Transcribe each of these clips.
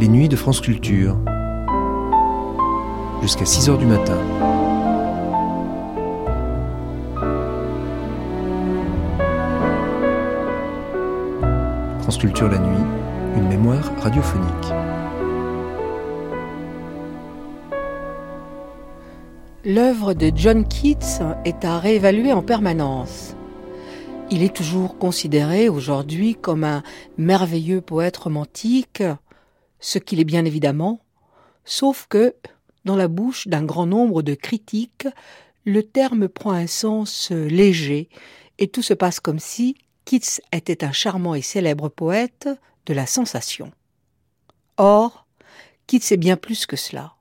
Les nuits de France Culture. Jusqu'à 6 heures du matin. France Culture la nuit, une mémoire radiophonique. L'œuvre de John Keats est à réévaluer en permanence. Il est toujours considéré aujourd'hui comme un merveilleux poète romantique, ce qu'il est bien évidemment, sauf que, dans la bouche d'un grand nombre de critiques, le terme prend un sens léger et tout se passe comme si Keats était un charmant et célèbre poète de la sensation. Or, Keats est bien plus que cela.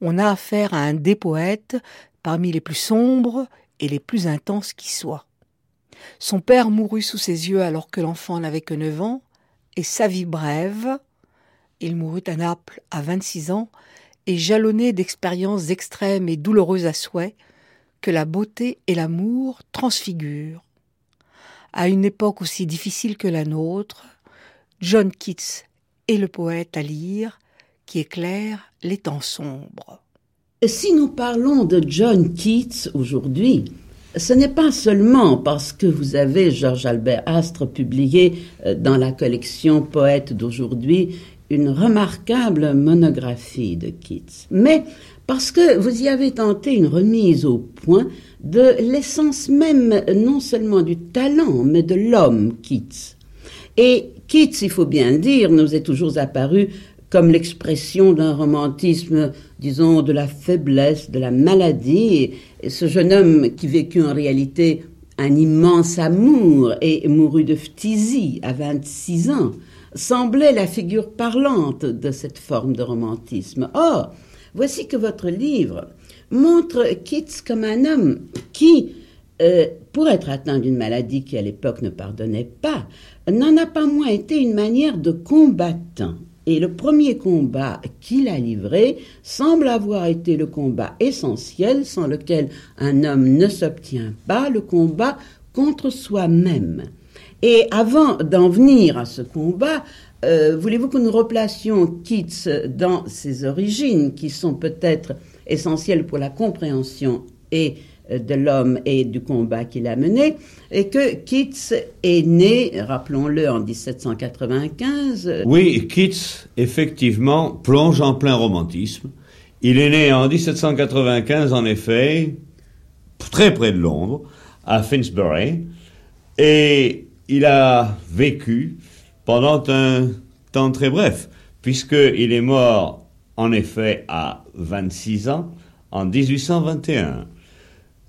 On a affaire à un des poètes parmi les plus sombres et les plus intenses qui soient. Son père mourut sous ses yeux alors que l'enfant n'avait que neuf ans, et sa vie brève, il mourut à Naples à 26 ans et jalonné d'expériences extrêmes et douloureuses à souhait que la beauté et l'amour transfigurent. À une époque aussi difficile que la nôtre, John Keats est le poète à lire qui éclaire les temps sombres. Si nous parlons de John Keats aujourd'hui, ce n'est pas seulement parce que vous avez Georges Albert Astre publié euh, dans la collection Poètes d'aujourd'hui une remarquable monographie de Keats, mais parce que vous y avez tenté une remise au point de l'essence même non seulement du talent, mais de l'homme Keats. Et Keats, il faut bien dire, nous est toujours apparu comme l'expression d'un romantisme, disons, de la faiblesse, de la maladie. Ce jeune homme qui vécut en réalité un immense amour et mourut de phtisie à 26 ans, semblait la figure parlante de cette forme de romantisme. Or, voici que votre livre montre Keats comme un homme qui, euh, pour être atteint d'une maladie qui à l'époque ne pardonnait pas, n'en a pas moins été une manière de combattant. Et le premier combat qu'il a livré semble avoir été le combat essentiel sans lequel un homme ne s'obtient pas, le combat contre soi-même. Et avant d'en venir à ce combat, euh, voulez-vous que nous replacions Keats dans ses origines, qui sont peut-être essentielles pour la compréhension et euh, de l'homme et du combat qu'il a mené, et que Keats est né, rappelons-le, en 1795. Oui, Keats, effectivement, plonge en plein romantisme. Il est né en 1795, en effet, très près de Londres, à Finsbury, et il a vécu pendant un temps très bref, puisqu'il est mort en effet à 26 ans en 1821.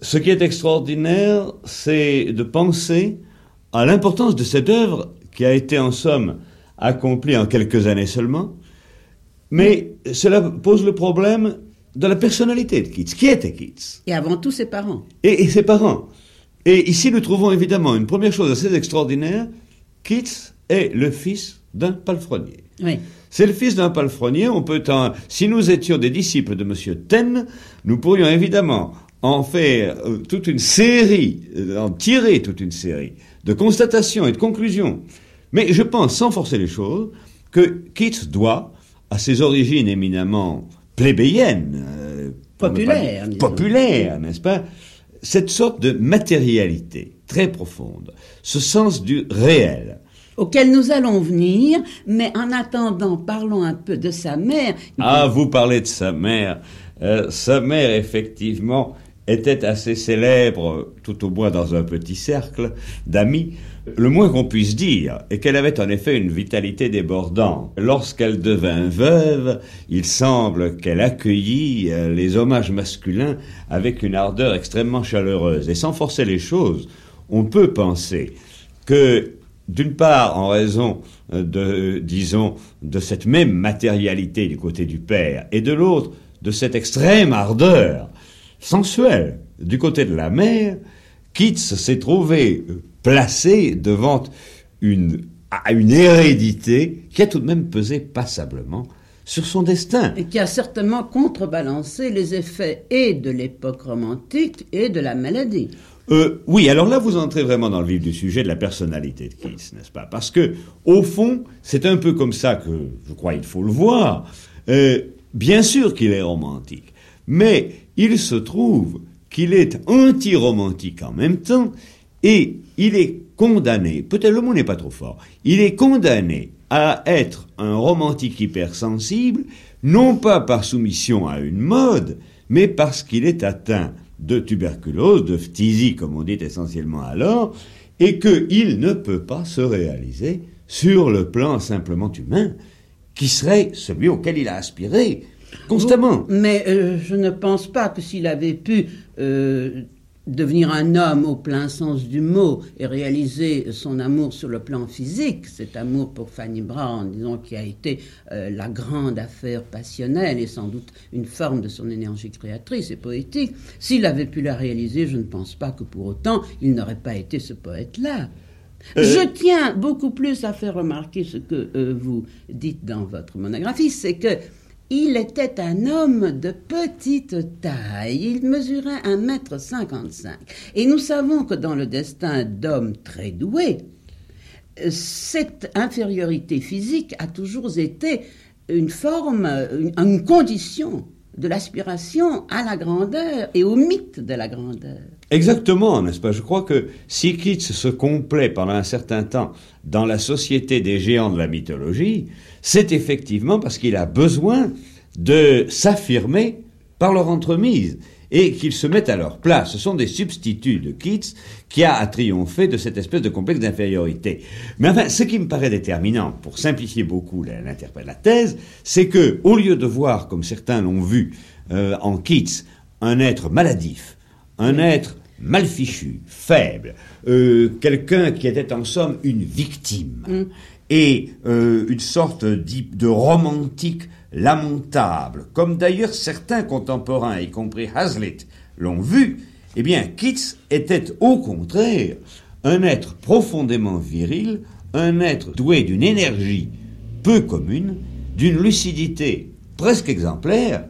Ce qui est extraordinaire, c'est de penser à l'importance de cette œuvre qui a été en somme accomplie en quelques années seulement, mais cela pose le problème de la personnalité de Keats. Qui était Keats? Et avant tout ses parents. Et, et ses parents. Et ici, nous trouvons évidemment une première chose assez extraordinaire. Keats est le fils d'un palefrenier. Oui. C'est le fils d'un palefrenier. On peut en, si nous étions des disciples de Monsieur Taine, nous pourrions évidemment en faire euh, toute une série, euh, en tirer toute une série de constatations et de conclusions. Mais je pense, sans forcer les choses, que Keats doit, à ses origines éminemment plébéiennes, euh, populaires, n'est-ce pas, cette sorte de matérialité très profonde, ce sens du réel. auquel nous allons venir, mais en attendant, parlons un peu de sa mère. Ah, vous parlez de sa mère. Euh, sa mère, effectivement, était assez célèbre, tout au moins dans un petit cercle d'amis. Le moins qu'on puisse dire est qu'elle avait en effet une vitalité débordante. Lorsqu'elle devint veuve, il semble qu'elle accueillit euh, les hommages masculins avec une ardeur extrêmement chaleureuse. Et sans forcer les choses, on peut penser que d'une part, en raison euh, de, disons, de cette même matérialité du côté du père, et de l'autre, de cette extrême ardeur sensuelle du côté de la mère, Keats s'est trouvé euh, placé devant une, à une hérédité qui a tout de même pesé passablement sur son destin. Et qui a certainement contrebalancé les effets et de l'époque romantique et de la maladie. Euh, oui, alors là, vous entrez vraiment dans le vif du sujet de la personnalité de Keats, n'est-ce pas? Parce que, au fond, c'est un peu comme ça que je crois il faut le voir. Euh, bien sûr qu'il est romantique, mais il se trouve qu'il est anti-romantique en même temps, et il est condamné, peut-être le mot n'est pas trop fort, il est condamné à être un romantique hypersensible, non pas par soumission à une mode, mais parce qu'il est atteint de tuberculose, de phtisie, comme on dit essentiellement alors, et qu'il ne peut pas se réaliser sur le plan simplement humain, qui serait celui auquel il a aspiré constamment. Mais euh, je ne pense pas que s'il avait pu euh, devenir un homme au plein sens du mot et réaliser son amour sur le plan physique, cet amour pour Fanny Brown, disons, qui a été euh, la grande affaire passionnelle et sans doute une forme de son énergie créatrice et poétique, s'il avait pu la réaliser, je ne pense pas que pour autant il n'aurait pas été ce poète-là. Euh, je tiens beaucoup plus à faire remarquer ce que euh, vous dites dans votre monographie, c'est que il était un homme de petite taille, il mesurait 1m55. Et nous savons que dans le destin d'hommes très doués, cette infériorité physique a toujours été une forme, une, condition de l'aspiration à la grandeur et au mythe de la grandeur. Exactement, n'est-ce pas? Je crois que si Keats se complaît pendant un certain temps dans la société des géants de la mythologie, c'est effectivement parce qu'il a besoin de s'affirmer par leur entremise et qu'ils se mettent à leur place. Ce sont des substituts de Keats qui a à triompher de cette espèce de complexe d'infériorité. Mais enfin, ce qui me paraît déterminant, pour simplifier beaucoup l'interprète la thèse, c'est que, au lieu de voir, comme certains l'ont vu, euh, en Keats, un être maladif, un être mal fichu, faible, euh, quelqu'un qui était en somme une victime, mm. et euh, une sorte de romantique lamentable, comme d'ailleurs certains contemporains, y compris Hazlitt, l'ont vu, eh bien Keats était au contraire un être profondément viril, un être doué d'une énergie peu commune, d'une lucidité presque exemplaire,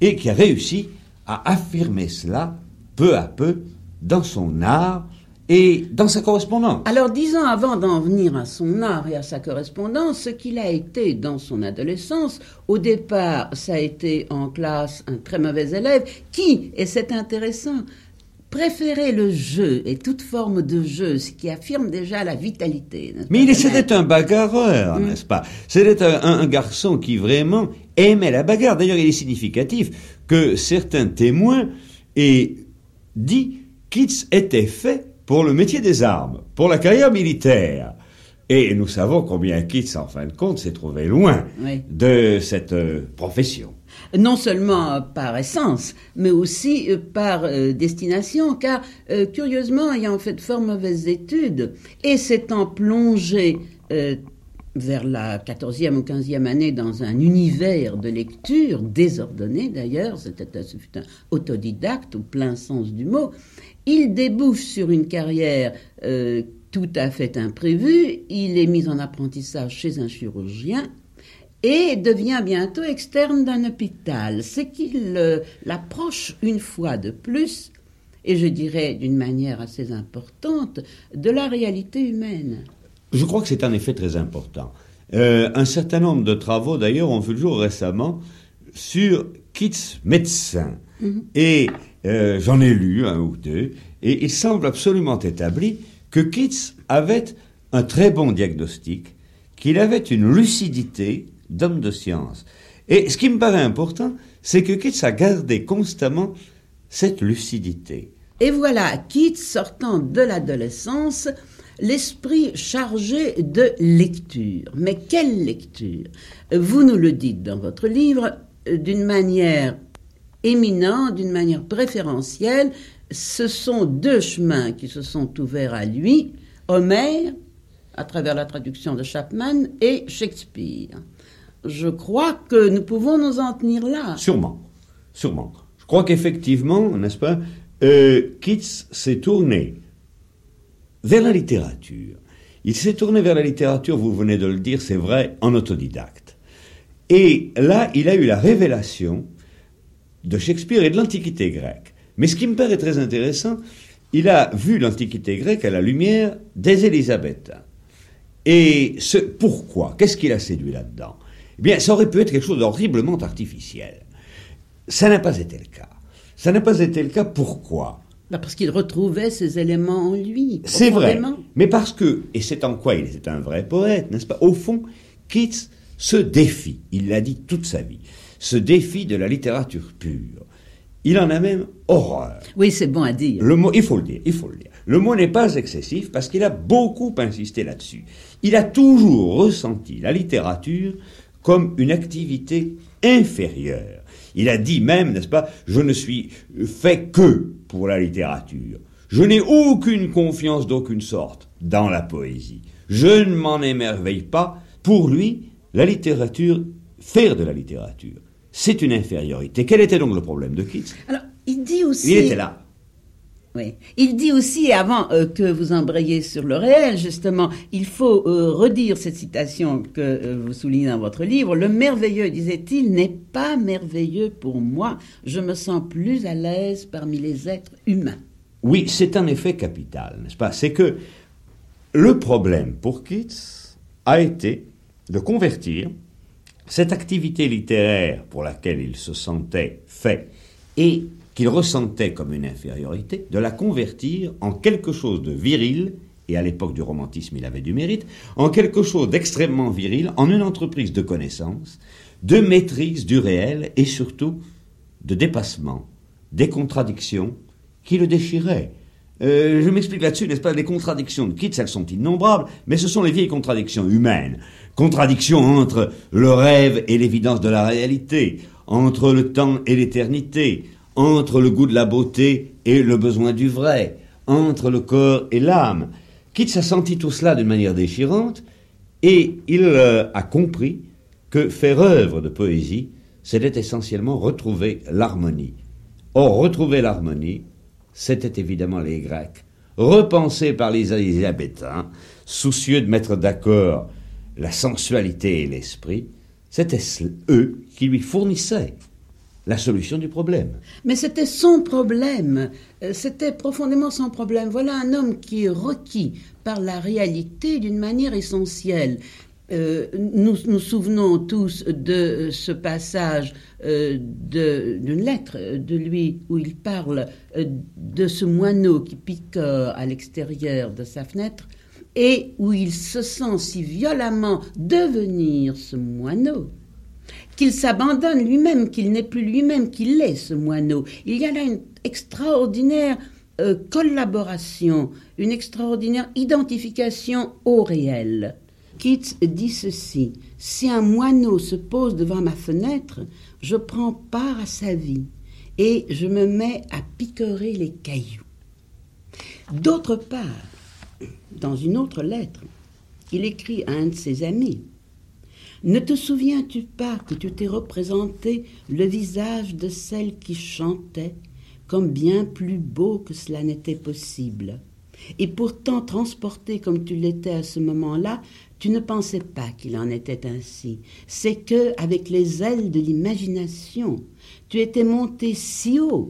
et qui a réussi à affirmer cela peu à peu dans son art, et dans sa correspondance. Alors, dix ans avant d'en venir à son art et à sa correspondance, ce qu'il a été dans son adolescence, au départ, ça a été en classe un très mauvais élève qui, et c'est intéressant, préférait le jeu et toute forme de jeu, ce qui affirme déjà la vitalité. Mais il c'était un bagarreur, mm. n'est-ce pas? C'était un, garçon qui vraiment aimait la bagarre. D'ailleurs, il est significatif que certains témoins aient dit Keats était fait pour le métier des armes, pour la carrière militaire. Et nous savons combien Keats, en fin de compte, s'est trouvé loin de cette euh, profession. Non seulement par essence, mais aussi euh, par euh, destination, car curieusement, ayant fait de fort mauvaises études et s'étant plongé vers la 14e ou 15e année dans un univers de lecture, désordonné d'ailleurs, c'était un autodidacte au plein sens du mot, il débouche sur une carrière euh, tout à fait imprévue, il est mis en apprentissage chez un chirurgien et devient bientôt externe d'un hôpital. C'est qu'il euh, l'approche une fois de plus, et je dirais d'une manière assez importante, de la réalité humaine. Je crois que c'est un effet très important. Euh, un certain nombre de travaux, d'ailleurs, ont vu le jour récemment sur Keats médecin. Mhm. Et euh, j'en ai lu un ou deux, et il semble absolument établi que Keats avait un très bon diagnostic, qu'il avait une lucidité d'homme de science. Et ce qui me paraît important, c'est que Keats a gardé constamment cette lucidité. Et voilà, Keats sortant de l'adolescence, l'esprit chargé de lecture. Mais quelle lecture? Vous nous le dites dans votre livre euh, d'une manière éminent, d'une manière préférentielle, ce sont deux chemins qui se sont ouverts à lui, Homère, à travers la traduction de Chapman, et Shakespeare. Je crois que nous pouvons nous en tenir là. Sûrement, sûrement. Je crois qu'effectivement, n'est-ce pas, euh, Keats s'est tourné vers la littérature. Il s'est tourné vers la littérature, vous venez de le dire, c'est vrai, en autodidacte. Et là, il a eu la révélation de Shakespeare et de l'Antiquité grecque. Mais ce qui me paraît très intéressant, il a vu l'Antiquité grecque à la lumière des Élisabétains. Et ce, pourquoi Qu'est-ce qu'il a séduit là-dedans? Eh bien, ça aurait pu être quelque chose d'horriblement artificiel. Ça n'a pas été le cas. Ça n'a pas été le cas. Pourquoi? Bah Parce qu'il retrouvait ces éléments en lui. C'est vrai. Mais parce que, et c'est en quoi il était un vrai poète, n'est-ce pas? Au fond, Keats se défie, il l'a dit toute sa vie, se défie de la littérature pure. Il en a même horreur. Oui, c'est bon à dire. Le mot, il faut le dire, il faut le dire. Le mot n'est pas excessif parce qu'il a beaucoup insisté là-dessus. Il a toujours ressenti la littérature comme une activité inférieure. Il a dit même, n'est-ce pas, je ne suis fait que pour la littérature. Je n'ai aucune confiance d'aucune sorte dans la poésie. Je ne m'en émerveille pas. Pour lui, la littérature, faire de la littérature, c'est une infériorité. Quel était donc le problème de Keats? Alors, il dit aussi. Il était là. Oui. Il dit aussi, avant euh, que vous embrayiez sur le réel, justement, il faut euh, redire cette citation que euh, vous soulignez dans votre livre. Le merveilleux, disait-il, n'est pas merveilleux pour moi. Je me sens plus à l'aise parmi les êtres humains. Oui, c'est un effet capital, n'est-ce pas? C'est que le problème pour Keats a été de convertir cette activité littéraire pour laquelle il se sentait fait et qu'il ressentait comme une infériorité, de la convertir en quelque chose de viril, et à l'époque du romantisme il avait du mérite, en quelque chose d'extrêmement viril, en une entreprise de connaissance, de maîtrise du réel et surtout de dépassement des contradictions qui le déchiraient. Euh, je m'explique là-dessus, n'est-ce pas Les contradictions de Keats, elles sont innombrables, mais ce sont les vieilles contradictions humaines. Contradictions entre le rêve et l'évidence de la réalité, entre le temps et l'éternité, entre le goût de la beauté et le besoin du vrai, entre le corps et l'âme. Keats a senti tout cela d'une manière déchirante, et il euh, a compris que faire œuvre de poésie, c'était essentiellement retrouver l'harmonie. Or, retrouver l'harmonie, c'était évidemment les Grecs, repensés par les Élisabétains, soucieux de mettre d'accord la sensualité et l'esprit, c'était eux qui lui fournissaient la solution du problème. Mais c'était son problème, euh, c'était profondément son problème. Voilà un homme qui est requis par la réalité d'une manière essentielle. Euh, nous nous souvenons tous de ce passage euh, d'une lettre de lui où il parle de ce moineau qui picore à l'extérieur de sa fenêtre et où il se sent si violemment devenir ce moineau qu'il s'abandonne lui-même, qu'il n'est plus lui-même, qu'il est ce moineau. Il y a là une extraordinaire euh, collaboration, une extraordinaire identification au réel. Keats dit ceci Si un moineau se pose devant ma fenêtre, je prends part à sa vie et je me mets à picorer les cailloux. D'autre part, dans une autre lettre, il écrit à un de ses amis ne te souviens-tu pas que tu t'es représenté le visage de celle qui chantait comme bien plus beau que cela n'était possible? Et pourtant, transporté comme tu l'étais à ce moment-là, tu ne pensais pas qu'il en était ainsi. C'est que, avec les ailes de l'imagination, tu étais monté si haut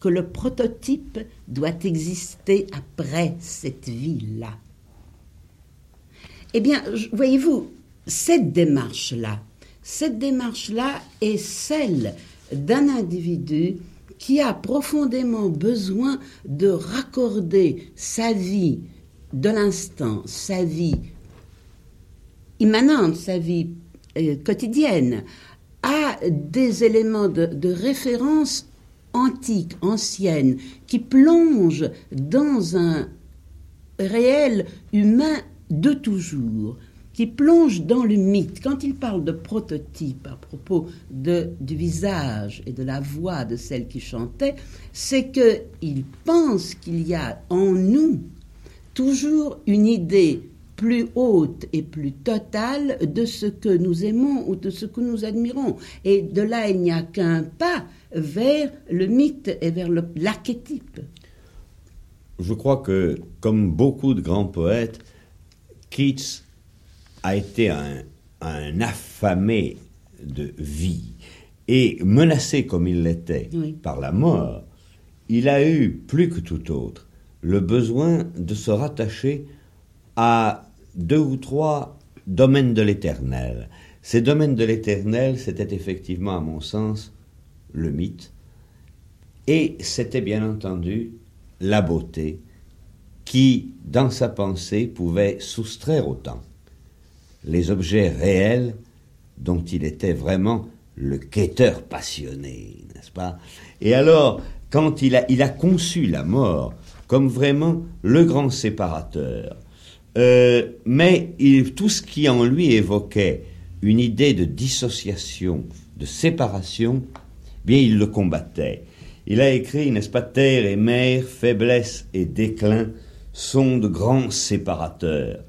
que le prototype doit exister après cette vie-là. Eh bien, voyez-vous, cette démarche-là, cette démarche-là est celle d'un individu qui a profondément besoin de raccorder sa vie de l'instant, sa vie immanente, sa vie euh, quotidienne, à des éléments de, de référence antiques, anciennes, qui plongent dans un réel humain de toujours qui plonge dans le mythe. Quand il parle de prototype à propos de, du visage et de la voix de celle qui chantait, c'est qu'il pense qu'il y a en nous toujours une idée plus haute et plus totale de ce que nous aimons ou de ce que nous admirons. Et de là, il n'y a qu'un pas vers le mythe et vers l'archétype. Je crois que, comme beaucoup de grands poètes, Keats a été un, affamé de vie. Et menacé comme il l'était Oui. par la mort, il a eu, plus que tout autre, le besoin de se rattacher à deux ou trois domaines de l'éternel. Ces domaines de l'éternel, c'était effectivement, à mon sens, le mythe, et c'était bien entendu la beauté, qui, dans sa pensée, pouvait soustraire au temps les objets réels dont il était vraiment le quêteur passionné, n'est-ce pas? Et alors, quand il a, conçu la mort comme vraiment le grand séparateur, euh, mais tout ce qui en lui évoquait une idée de dissociation, de séparation, bien il le combattait. Il a écrit, n'est-ce pas, Terre et mer, faiblesse et déclin sont de grands séparateurs,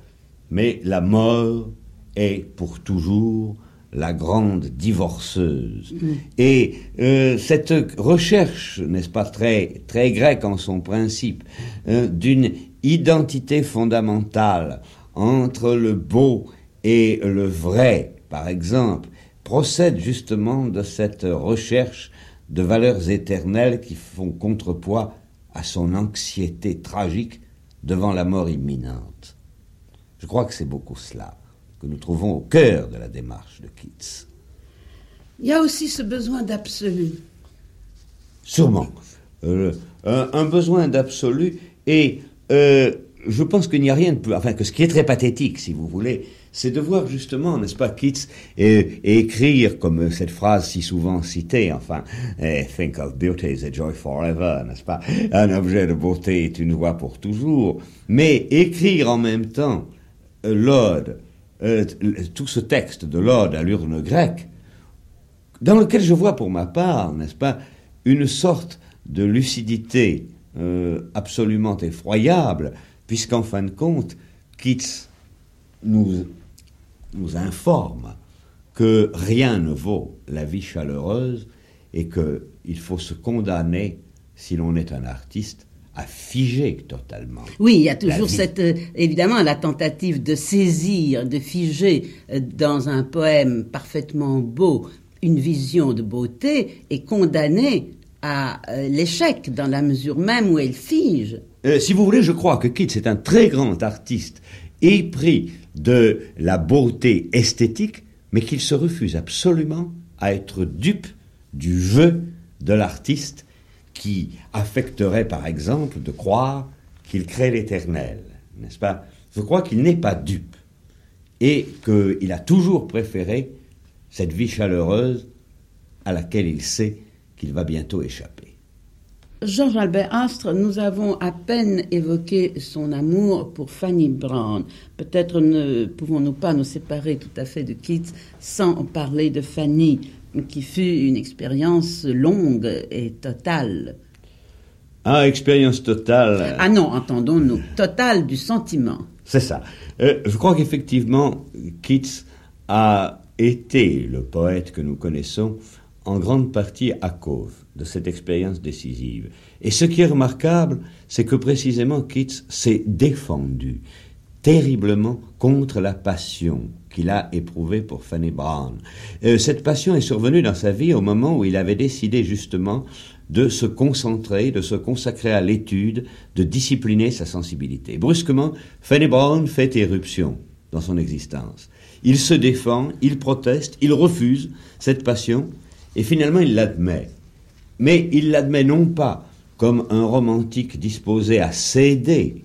mais la mort est pour toujours la grande divorceuse. Et euh, cette recherche, n'est-ce pas, très, très grecque en son principe, euh, d'une identité fondamentale entre le beau et le vrai, par exemple, procède justement de cette recherche de valeurs éternelles qui font contrepoids à son anxiété tragique devant la mort imminente. Je crois que c'est beaucoup cela que nous trouvons au cœur de la démarche de Keats. Il y a aussi ce besoin d'absolu. Sûrement. Euh, un, un besoin d'absolu et euh, je pense qu'il n'y a rien de plus... Enfin, que ce qui est très pathétique, si vous voulez, c'est de voir justement, n'est-ce pas, Keats et, et écrire comme cette phrase si souvent citée, enfin, eh, think of beauty is a joy forever, n'est-ce pas? Un objet de beauté est une joie pour toujours. Mais écrire en même temps euh, l'ode, euh, tout ce texte de l'ode à l'urne grecque, dans lequel je vois pour ma part, n'est-ce pas, une sorte de lucidité euh, absolument effroyable, puisqu'en fin de compte, Keats nous, nous informe que rien ne vaut la vie chaleureuse et qu'il faut se condamner, si l'on est un artiste, à figer totalement. Oui, il y a toujours cette, euh, évidemment, la tentative de saisir, de figer euh, dans un poème parfaitement beau une vision de beauté et condamner à euh, l'échec dans la mesure même où elle fige. Si vous voulez, je crois que Keats est un très grand artiste, épris de la beauté esthétique, mais qu'il se refuse absolument à être dupe du jeu de l'artiste qui affecterait, par exemple, de croire qu'il crée l'éternel, n'est-ce pas? Je crois qu'il n'est pas dupe et qu'il a toujours préféré cette vie chaleureuse à laquelle il sait qu'il va bientôt échapper. Georges Albert Astre, nous avons à peine évoqué son amour pour Fanny Brown. Peut-être ne pouvons-nous pas nous séparer tout à fait de Keats sans parler de Fanny, qui fut une expérience longue et totale. Ah, expérience totale. Ah non, entendons-nous, totale du sentiment. C'est ça. Euh, je crois qu'effectivement, Keats a été le poète que nous connaissons en grande partie à cause de cette expérience décisive. Et ce qui est remarquable, c'est que précisément Keats s'est défendu terriblement contre la passion qu'il a éprouvée pour Fanny Brown. Euh, cette passion est survenue dans sa vie au moment où il avait décidé justement de se concentrer, de se consacrer à l'étude, de discipliner sa sensibilité. Brusquement, Fanny Brown fait éruption dans son existence. Il se défend, il proteste, il refuse cette passion, et finalement il l'admet. Mais il l'admet non pas comme un romantique disposé à céder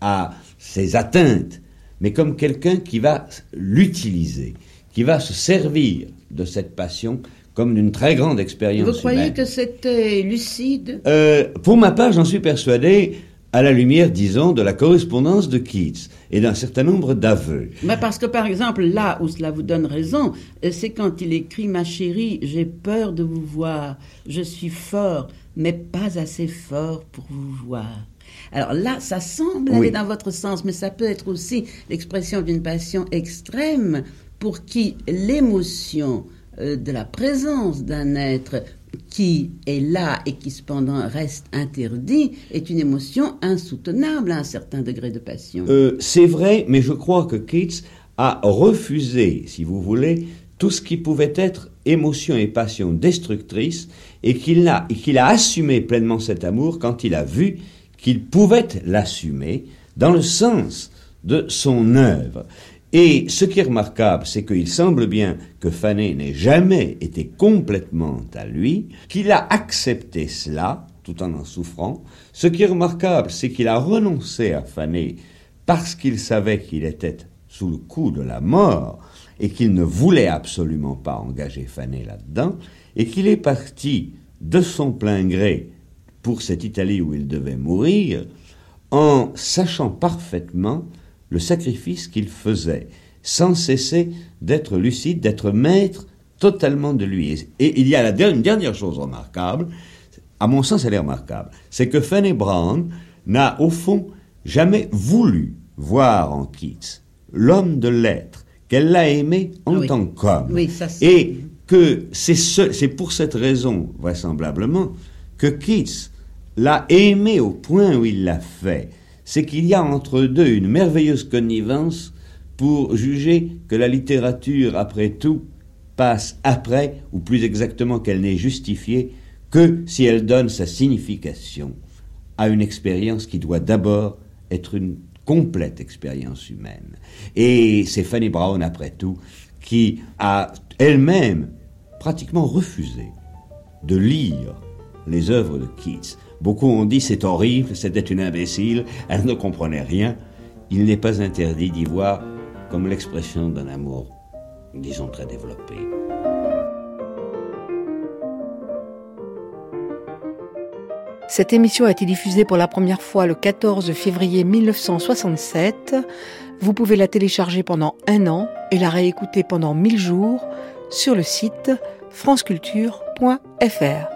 à ses atteintes, mais comme quelqu'un qui va l'utiliser, qui va se servir de cette passion comme d'une très grande expérience Vous croyez humaine. que c'était lucide? Euh, pour ma part, j'en suis persuadé à la lumière, disons, de la correspondance de Keats et d'un certain nombre d'aveux. Mais parce que par exemple, là où cela vous donne raison, euh, c'est quand il écrit Ma chérie, j'ai peur de vous voir, je suis fort, mais pas assez fort pour vous voir. Alors là, ça semble Oui. aller dans votre sens, mais ça peut être aussi l'expression d'une passion extrême pour qui l'émotion euh, de la présence d'un être qui est là et qui cependant reste interdit est une émotion insoutenable à un certain degré de passion. Euh, c'est vrai, mais je crois que Keats a refusé, si vous voulez, tout ce qui pouvait être émotion et passion destructrice et qu'il a, et qu'il a assumé pleinement cet amour quand il a vu qu'il pouvait l'assumer dans le sens de son œuvre. Et ce qui est remarquable, c'est qu'il semble bien que Fané n'ait jamais été complètement à lui, qu'il a accepté cela tout en en souffrant. Ce qui est remarquable, c'est qu'il a renoncé à Fané parce qu'il savait qu'il était sous le coup de la mort et qu'il ne voulait absolument pas engager Fané là-dedans, et qu'il est parti de son plein gré pour cette Italie où il devait mourir, en sachant parfaitement le sacrifice qu'il faisait, sans cesser d'être lucide, d'être maître totalement de lui. Et il y a une dernière chose remarquable, à mon sens elle est remarquable, c'est que Fanny Brown n'a au fond jamais voulu voir en Keats l'homme de l'être, qu'elle l'a aimé en tant qu'homme. et que c'est pour cette raison, vraisemblablement, que Keats l'a aimé au point où il l'a fait c'est qu'il y a entre deux une merveilleuse connivence pour juger que la littérature, après tout, passe après, ou plus exactement qu'elle n'est justifiée, que si elle donne sa signification à une expérience qui doit d'abord être une complète expérience humaine. Et c'est Fanny Brown, après tout, qui a elle-même pratiquement refusé de lire les œuvres de Keats. Beaucoup ont dit c'est horrible, c'était une imbécile, elle ne comprenait rien. Il n'est pas interdit d'y voir comme l'expression d'un amour, disons, très développé. Cette émission a été diffusée pour la première fois le 14 février 1967. Vous pouvez la télécharger pendant un an et la réécouter pendant 1000 jours sur le site franceculture.fr.